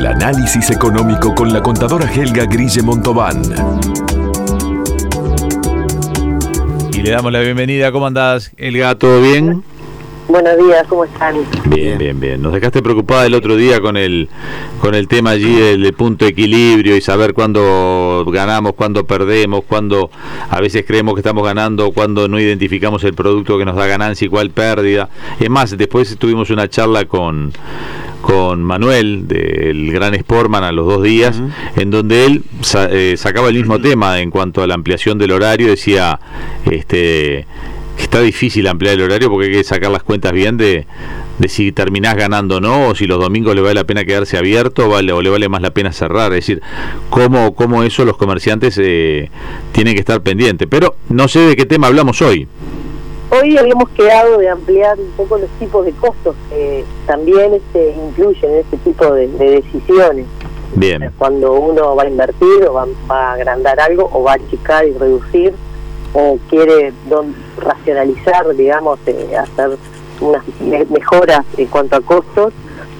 El análisis económico con la contadora Helga Grille Montobán. Y le damos la bienvenida. ¿Cómo andás, Helga? ¿Todo bien? Buenos días, ¿cómo están? Bien, bien, bien. Nos dejaste preocupada el otro día con el con el tema allí del punto de equilibrio y saber cuándo ganamos, cuándo perdemos, cuándo a veces creemos que estamos ganando, cuándo no identificamos el producto que nos da ganancia y cuál pérdida. Es más, después tuvimos una charla con con Manuel del Gran Sportman a los dos días, en donde él eh, sacaba el mismo tema en cuanto a la ampliación del horario, decía este está difícil ampliar el horario porque hay que sacar las cuentas bien de, de si terminás ganando o no, o si los domingos le vale la pena quedarse abierto vale, o le vale más la pena cerrar. Es decir, cómo, cómo eso los comerciantes eh, tienen que estar pendientes. Pero no sé de qué tema hablamos hoy. Hoy habíamos quedado de ampliar un poco los tipos de costos que también este, influyen en este tipo de, decisiones. Bien. Cuando uno va a invertir o va, a agrandar algo o va a achicar y reducir o quiere racionalizar, digamos, eh, hacer unas mejoras en cuanto a costos,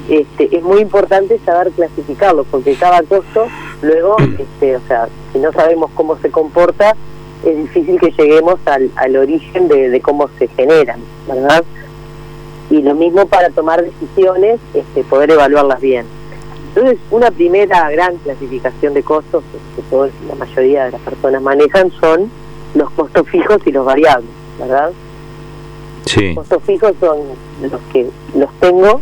este, es muy importante saber clasificarlo, porque cada costo, luego, este, o sea, si no sabemos cómo se comporta, es difícil que lleguemos al, al origen de, cómo se generan, ¿verdad? Y lo mismo para tomar decisiones, este, poder evaluarlas bien. Entonces, una primera gran clasificación de costos que toda la mayoría de las personas manejan son los costos fijos y los variables, ¿verdad? Sí. Los costos fijos son los que los tengo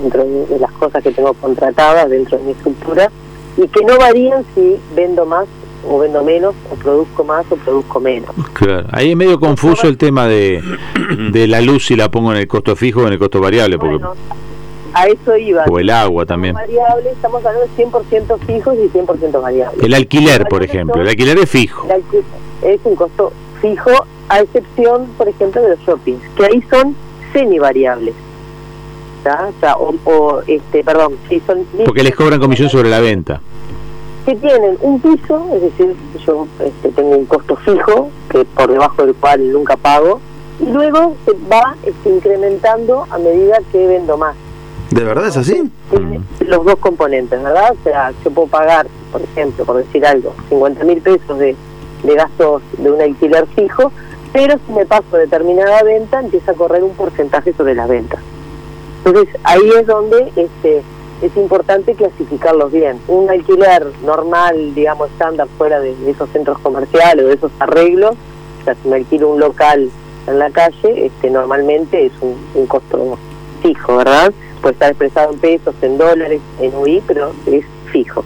dentro de, las cosas que tengo contratadas dentro de mi estructura y que no varían si vendo más o vendo menos o produzco más o produzco menos. Claro, ahí es medio confuso el tema de, de la luz si la pongo en el costo fijo o en el costo variable, porque a eso iba. O el agua también. Variable, estamos hablando de 100% fijos y 100% variables. El alquiler, por ejemplo, el alquiler es fijo. es un costo fijo, a excepción, por ejemplo, de los shoppings, que ahí son semivariables. O, o, este, perdón, sí son... Porque les cobran comisión sobre la venta. Que tienen un piso, es decir, yo este, tengo un costo fijo, que por debajo del cual nunca pago, y luego se va este, incrementando a medida que vendo más. ¿De verdad es así? los dos componentes, ¿verdad? O sea, yo puedo pagar, por ejemplo, por decir algo, 50 mil pesos de, gastos de un alquiler fijo, pero si me paso determinada venta, empieza a correr un porcentaje sobre las ventas. Entonces, ahí es donde este, es importante clasificarlos bien. Un alquiler normal, digamos, estándar fuera de, esos centros comerciales o de esos arreglos, o sea, si me alquilo un local en la calle, este, normalmente es un, costo fijo, ¿verdad? puede estar expresado en pesos, en dólares, en UI, pero es fijo.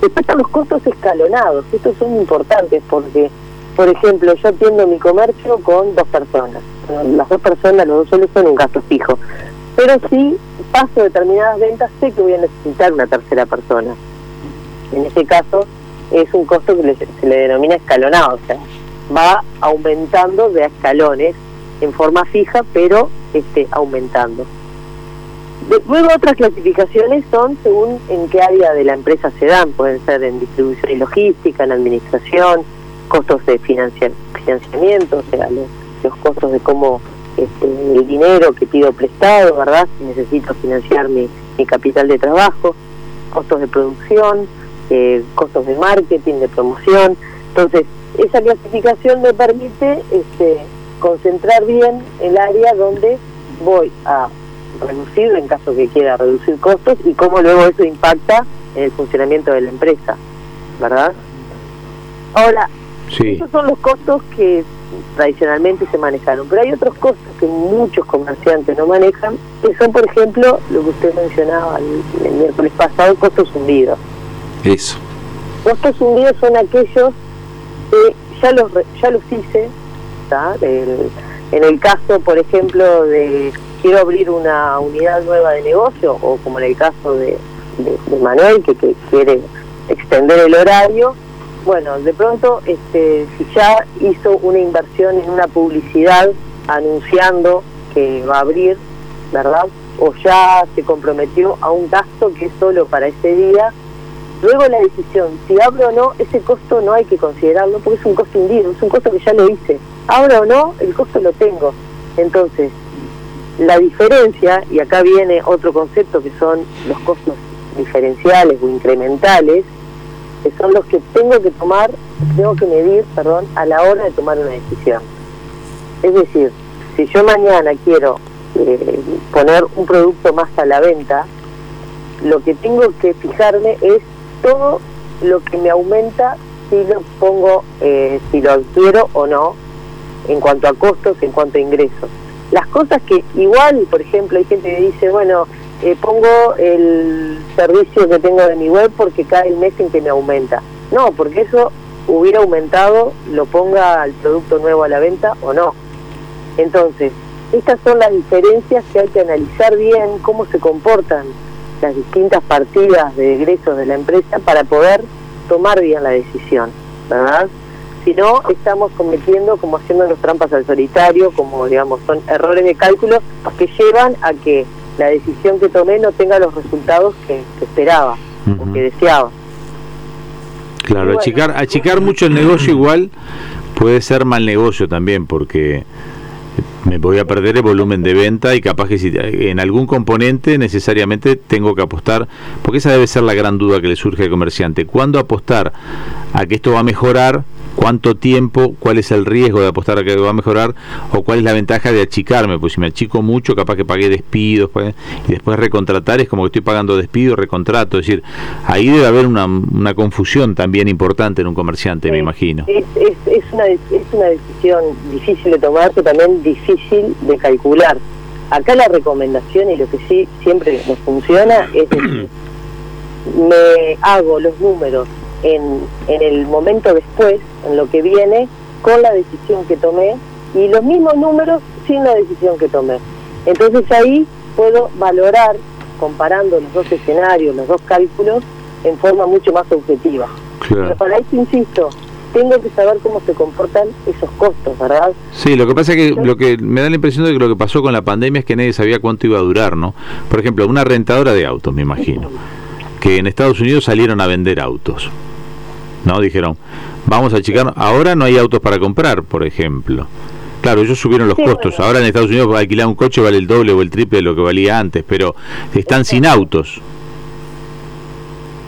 Después están los costos escalonados, estos son importantes porque, por ejemplo, yo atiendo mi comercio con dos personas. Las dos personas, los dos solos son un gasto fijo. Pero si paso determinadas ventas, sé que voy a necesitar una tercera persona. En ese caso, es un costo que se le denomina escalonado, o sea, va aumentando de escalones en forma fija, pero este, aumentando luego otras clasificaciones son según en qué área de la empresa se dan, pueden ser en distribución y logística, en administración, costos de financiamiento, o sea, los, costos de cómo este, el dinero que pido prestado, ¿verdad? Si necesito financiar mi, capital de trabajo, costos de producción, eh, costos de marketing, de promoción. Entonces, esa clasificación me permite este, concentrar bien el área donde voy a reducir en caso que quiera reducir costos y cómo luego eso impacta en el funcionamiento de la empresa, ¿verdad? Ahora, esos son los costos que tradicionalmente se manejaron, pero hay otros costos que muchos comerciantes no manejan, que son, por ejemplo, lo que usted mencionaba el, miércoles pasado, costos hundidos. Eso. Costos hundidos son aquellos que ya los ya los hice, en el caso, por ejemplo, de quiero abrir una unidad nueva de negocio, o como en el caso de, Manuel, que, quiere extender el horario, bueno, de pronto, este, si ya hizo una inversión en una publicidad anunciando que va a abrir, ¿verdad? O ya se comprometió a un gasto que es solo para ese día, luego la decisión, si abro o no, ese costo no hay que considerarlo porque es un costo hundido, es un costo que ya lo hice. Abro o no, el costo lo tengo. Entonces, la diferencia, y acá viene otro concepto que son los costos diferenciales o incrementales, que son los que tengo que tomar, tengo que medir, perdón, a la hora de tomar una decisión. Es decir, si yo mañana quiero eh, poner un producto más a la venta, lo que tengo que fijarme es todo lo que me aumenta si lo pongo, eh, si lo adquiero o no, en cuanto a costos, en cuanto a ingresos. Las cosas que igual, por ejemplo, hay gente que dice, bueno, eh, pongo el servicio que tengo de mi web porque cae el mes en que me aumenta. No, porque eso hubiera aumentado, lo ponga el producto nuevo a la venta o no. Entonces, estas son las diferencias que hay que analizar bien, cómo se comportan las distintas partidas de egresos de la empresa para poder tomar bien la decisión, ¿verdad? Si no, estamos cometiendo como haciendo los trampas al solitario, como digamos, son errores de cálculo que llevan a que la decisión que tomé no tenga los resultados que, esperaba o que deseaba. Claro, achicar, achicar mucho el negocio igual puede ser mal negocio también, porque me voy a perder el volumen de venta y capaz que si en algún componente necesariamente tengo que apostar, porque esa debe ser la gran duda que le surge al comerciante, ¿cuándo apostar a que esto va a mejorar cuánto tiempo, cuál es el riesgo de apostar a que va a mejorar o cuál es la ventaja de achicarme, pues si me achico mucho, capaz que pagué despidos y después recontratar es como que estoy pagando despido, recontrato, es decir, ahí debe haber una, una confusión también importante en un comerciante, me imagino. Es, es, una, es una decisión difícil de tomar, pero también difícil de calcular. Acá la recomendación y lo que sí siempre nos funciona es decir, me hago los números en, en el momento después, en lo que viene, con la decisión que tomé y los mismos números sin la decisión que tomé. Entonces ahí puedo valorar, comparando los dos escenarios, los dos cálculos, en forma mucho más objetiva. Pero para eso, insisto, tengo que saber cómo se comportan esos costos, ¿verdad? Sí, lo que pasa es que lo que me da la impresión de que lo que pasó con la pandemia es que nadie sabía cuánto iba a durar, ¿no? Por ejemplo, una rentadora de autos, me imagino, que en Estados Unidos salieron a vender autos. ¿no? Dijeron, vamos a achicar, ahora no hay autos para comprar, por ejemplo. Claro, ellos subieron los costos. Ahora en Estados Unidos alquilar un coche vale el doble o el triple de lo que valía antes, pero están sin autos.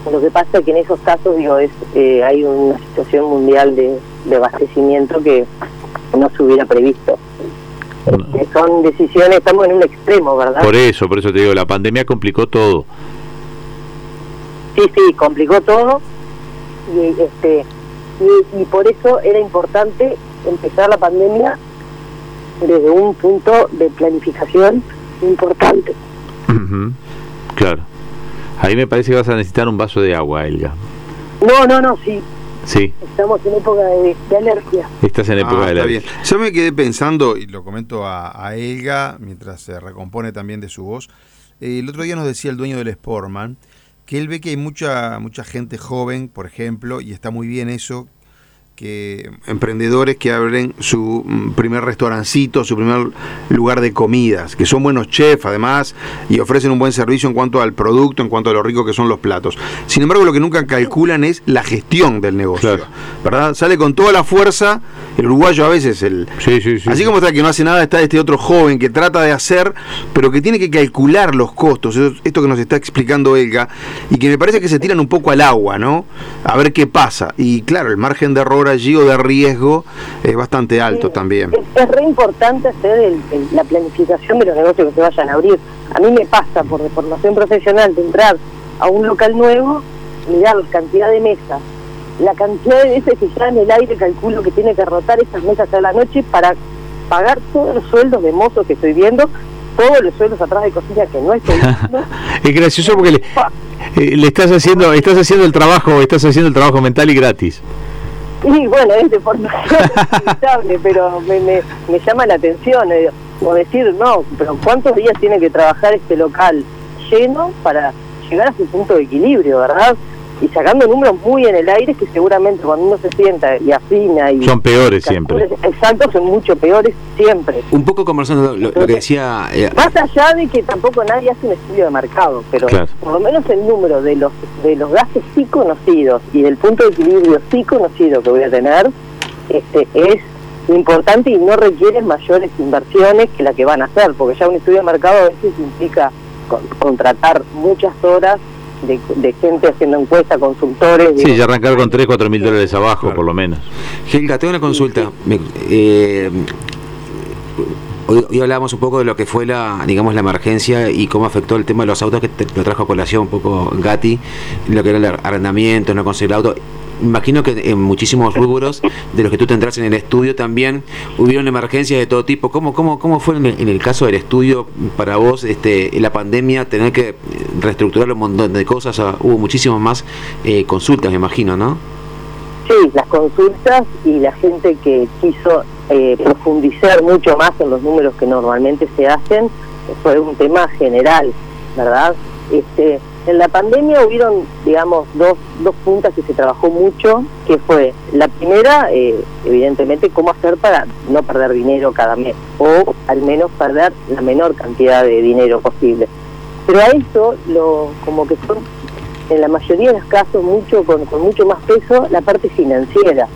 Lo que pasa es que en esos casos, digo, es eh, hay una situación mundial de, abastecimiento que no se hubiera previsto. Eh, son decisiones, estamos en un extremo, ¿verdad? Por eso, por eso te digo, la pandemia complicó todo. Sí, sí, complicó todo y este y, por eso era importante empezar la pandemia desde un punto de planificación importante. Claro. Ahí me parece que vas a necesitar un vaso de agua, Elga. No, no, no, sí. Sí. Estamos en época de, alergia. Estás en época ah, de alergia. Yo me quedé pensando, y lo comento a, Elga, mientras se recompone también de su voz. el otro día nos decía el dueño del Sportman que él ve que hay mucha, mucha gente joven, por ejemplo, y está muy bien eso, emprendedores que abren su mm, primer restaurancito, su primer lugar de comidas, que son buenos chefs además y ofrecen un buen servicio en cuanto al producto, en cuanto a lo rico que son los platos. Sin embargo, lo que nunca calculan es la gestión del negocio, ¿verdad? Sale con toda la fuerza, el uruguayo a veces el así como está que no hace nada está este otro joven que trata de hacer, pero que tiene que calcular los costos, esto que nos está explicando Elga y que me parece que se tiran un poco al agua, ¿no? A ver qué pasa. Y claro, el margen de error allí o de riesgo es bastante alto también. Es, re importante hacer la planificación de los negocios que se vayan a abrir. A mí me pasa por formación profesional de entrar a un local nuevo, mirar la cantidad de mesas, la cantidad de veces que ya en el aire calculo que tiene que rotar esas mesas a la noche para pagar todos los sueldos de mozos que estoy viendo, todos los sueldos atrás de cocina que no estoy viendo. es gracioso porque le, eh, le, estás haciendo estás haciendo el trabajo estás haciendo el trabajo mental y gratis y bueno, es de formación pero me, me, llama la atención, eh, o decir, no, pero ¿cuántos días tiene que trabajar este local lleno para llegar a su punto de equilibrio, verdad? Y sacando números muy en el aire que seguramente cuando uno se sienta y afina y son peores siempre. exacto son mucho peores siempre. Un poco conversando lo, que decía eh, más allá de que tampoco nadie hace un estudio de mercado pero por lo menos el número de los de los gastos sí conocidos y del punto de equilibrio sí conocido que voy a tener este es importante y no requiere mayores inversiones que la que van a hacer porque ya un estudio de mercado a veces implica contratar muchas horas de, gente haciendo encuestas, consultores. Sí, ya arrancar con 3, 4 mil dólares abajo, por lo menos. Helga, tengo una consulta. Eh, Hoy, hablábamos un poco de lo que fue la, digamos, la emergencia y cómo afectó el tema de los autos, que te, lo trajo a colación un poco Gatti, lo que era el arrendamiento, no conseguir el auto. Imagino que en muchísimos rubros de los que tú tendrás en el estudio también hubieron emergencias de todo tipo. ¿Cómo, cómo, cómo fue en el, caso del estudio para vos, este, la pandemia, tener que reestructurar un montón de cosas? hubo muchísimas más eh, consultas, me imagino, ¿no? Sí, las consultas y la gente que quiso eh, profundizar mucho más en los números que normalmente se hacen fue un tema general, ¿verdad? Este, en la pandemia hubieron, digamos, dos, dos puntas que se trabajó mucho, que fue la primera, eh, evidentemente, cómo hacer para no perder dinero cada mes, o al menos perder la menor cantidad de dinero posible. Pero a eso, lo, como que son, en la mayoría de los casos, mucho con, con mucho más peso, la parte financiera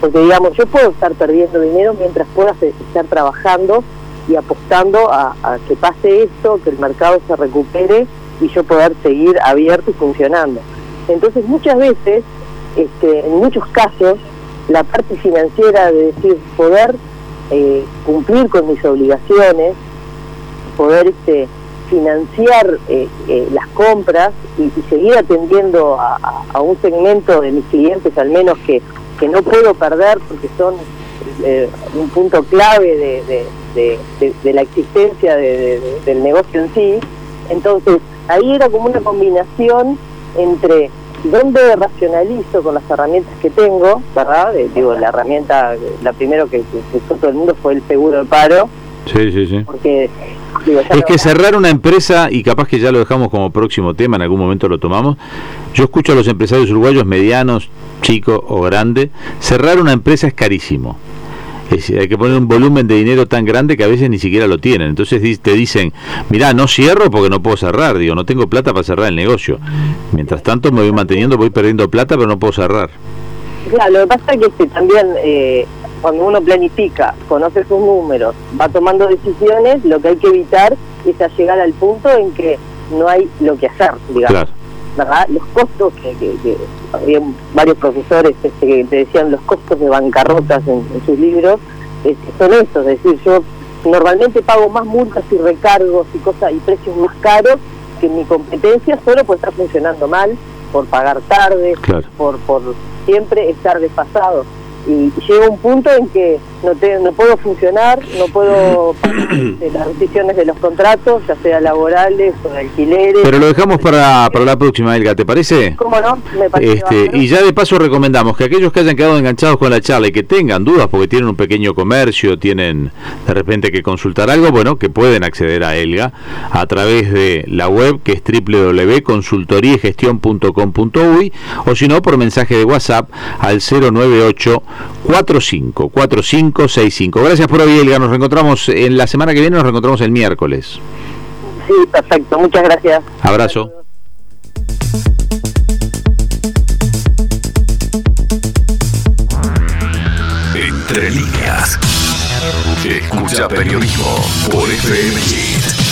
porque digamos, yo puedo estar perdiendo dinero mientras pueda estar trabajando y apostando a, que pase esto, que el mercado se recupere y yo poder seguir abierto y funcionando. Entonces muchas veces, este, en muchos casos, la parte financiera de decir poder eh, cumplir con mis obligaciones, poder este, financiar eh, eh, las compras y, seguir atendiendo a, un segmento de mis clientes al menos que que no puedo perder porque son un punto clave de, de, la existencia del negocio en sí. Entonces, ahí era como una combinación entre dónde racionalizo con las herramientas que tengo, ¿verdad? digo, la herramienta, la primero que, que, usó todo el mundo fue el seguro de paro. Sí, sí, sí. Porque es que cerrar una empresa, y capaz que ya lo dejamos como próximo tema, en algún momento lo tomamos, yo escucho a los empresarios uruguayos medianos, chicos o grandes, cerrar una empresa es carísimo. Es, hay que poner un volumen de dinero tan grande que a veces ni siquiera lo tienen. Entonces te dicen, mirá, no cierro porque no puedo cerrar, digo, no tengo plata para cerrar el negocio. Mientras tanto me voy manteniendo, voy perdiendo plata, pero no puedo cerrar. Claro, lo que pasa es que también eh, cuando uno planifica, conoce sus números, va tomando decisiones, lo que hay que evitar es llegar al punto en que no hay lo que hacer, digamos. ¿Verdad? Los costos, que, había varios profesores este, que te decían los costos de bancarrotas en, sus libros, este, son estos, es decir, yo normalmente pago más multas y recargos y cosas y precios más caros que mi competencia solo por estar funcionando mal, por pagar tarde, por, por siempre estar desfasado y llega un punto en que no, te, no puedo funcionar, no puedo de las decisiones de los contratos, ya sea laborales o de alquileres. Pero lo dejamos para, para la próxima, Elga, ¿te parece? ¿Cómo no? Me parece este, y ya de paso recomendamos que aquellos que hayan quedado enganchados con la charla y que tengan dudas porque tienen un pequeño comercio, tienen de repente que consultar algo, bueno, que pueden acceder a Elga a través de la web que es www.consultoriegestion.com.uy o si no por mensaje de WhatsApp al 098 454565. Gracias por hoy, Elga. Nos reencontramos en la semana que viene, nos reencontramos el miércoles. Sí, perfecto. Muchas gracias. Abrazo. Entre líneas. Escucha periodismo por FM